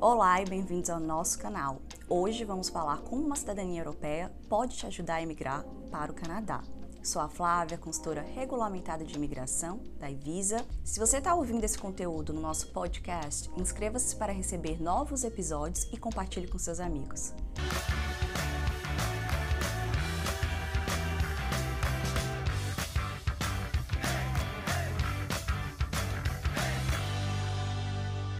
Olá e bem-vindos ao nosso canal. Hoje vamos falar como uma cidadania europeia pode te ajudar a emigrar para o Canadá. Sou a Flávia, consultora regulamentada de imigração da Evisa. Se você está ouvindo esse conteúdo no nosso podcast, inscreva-se para receber novos episódios e compartilhe com seus amigos.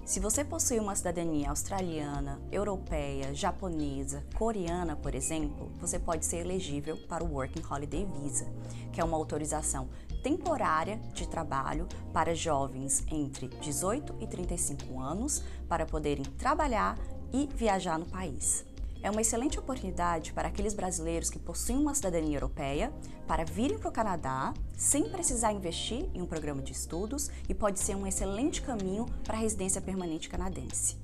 Se você possui uma cidadania australiana, europeia, japonesa, coreana, por exemplo, você pode ser elegível para o Working Holiday Visa, que é uma autorização temporária de trabalho para jovens entre 18 e 35 anos para poderem trabalhar e viajar no país. É uma excelente oportunidade para aqueles brasileiros que possuem uma cidadania europeia para virem para o Canadá sem precisar investir em um programa de estudos e pode ser um excelente caminho para a residência permanente canadense.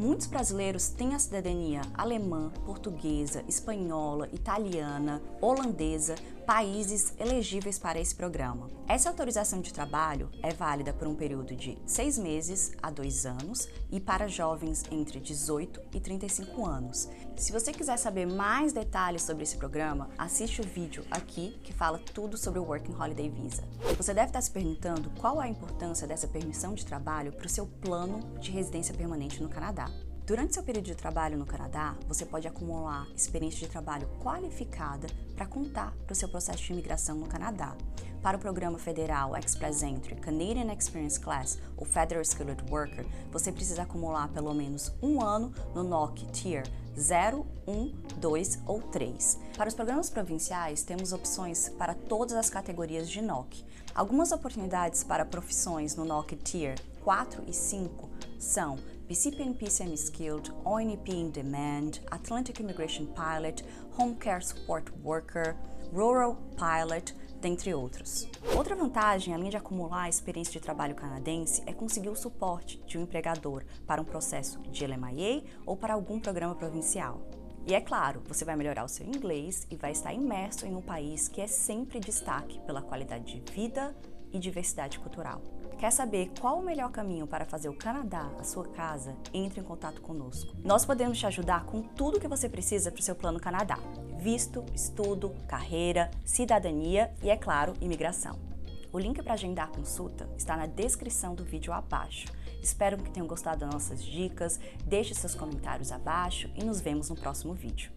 Muitos brasileiros têm a cidadania alemã, portuguesa, espanhola, italiana, holandesa, países elegíveis para esse programa. Essa autorização de trabalho é válida por um período de seis meses a dois anos e para jovens entre 18 e 35 anos. Se você quiser saber mais detalhes sobre esse programa, assiste o vídeo aqui que fala tudo sobre o Working Holiday Visa. Você deve estar se perguntando qual a importância dessa permissão de trabalho para o seu plano de residência permanente no Canadá. Durante seu período de trabalho no Canadá, você pode acumular experiência de trabalho qualificada para contar para o seu processo de imigração no Canadá. Para o programa federal Express Entry Canadian Experience Class ou Federal Skilled Worker, você precisa acumular pelo menos um ano no NOC Tier 0, 1, 2 ou 3. Para os programas provinciais, temos opções para todas as categorias de NOC. Algumas oportunidades para profissões no NOC Tier 4 e 5 são BCPNP Semi-Skilled, ONP In Demand, Atlantic Immigration Pilot, Home Care Support Worker, Rural Pilot, dentre outros. Outra vantagem, além de acumular a experiência de trabalho canadense, é conseguir o suporte de um empregador para um processo de LMIA ou para algum programa provincial. E é claro, você vai melhorar o seu inglês e vai estar imerso em um país que é sempre destaque pela qualidade de vida e diversidade cultural. Quer saber qual o melhor caminho para fazer o Canadá a sua casa? Entre em contato conosco. Nós podemos te ajudar com tudo o que você precisa para o seu plano Canadá: visto, estudo, carreira, cidadania e, é claro, imigração. O link para agendar consulta está na descrição do vídeo abaixo. Espero que tenham gostado das nossas dicas, deixe seus comentários abaixo e nos vemos no próximo vídeo.